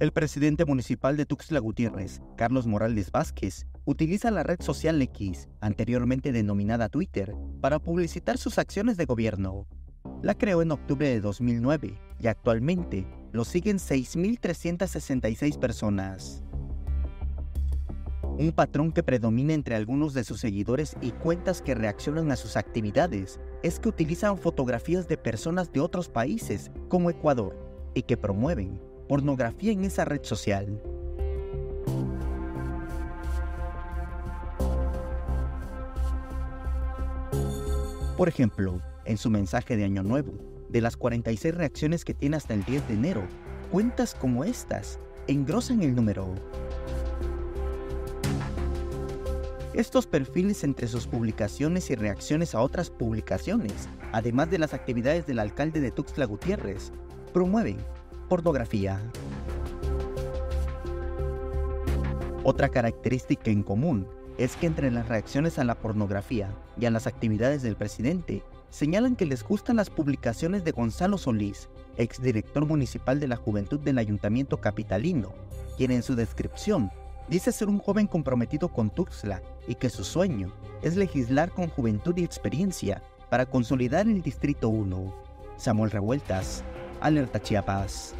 El presidente municipal de Tuxtla Gutiérrez, Carlos Morales Vázquez, utiliza la red social X, anteriormente denominada Twitter, para publicitar sus acciones de gobierno. La creó en octubre de 2009 y actualmente lo siguen 6.366 personas. Un patrón que predomina entre algunos de sus seguidores y cuentas que reaccionan a sus actividades es que utilizan fotografías de personas de otros países, como Ecuador, y que promueven pornografía en esa red social. Por ejemplo, en su mensaje de Año Nuevo, de las 46 reacciones que tiene hasta el 10 de enero, cuentas como estas engrosan el número. Estos perfiles entre sus publicaciones y reacciones a otras publicaciones, además de las actividades del alcalde de Tuxtla Gutiérrez, promueven pornografía. Otra característica en común es que entre las reacciones a la pornografía y a las actividades del presidente, señalan que les gustan las publicaciones de Gonzalo Solís, exdirector municipal de la Juventud del Ayuntamiento Capitalino, quien en su descripción dice ser un joven comprometido con Tuxtla y que su sueño es legislar con juventud y experiencia para consolidar el Distrito 1. Samuel Revueltas, Alerta Chiapas.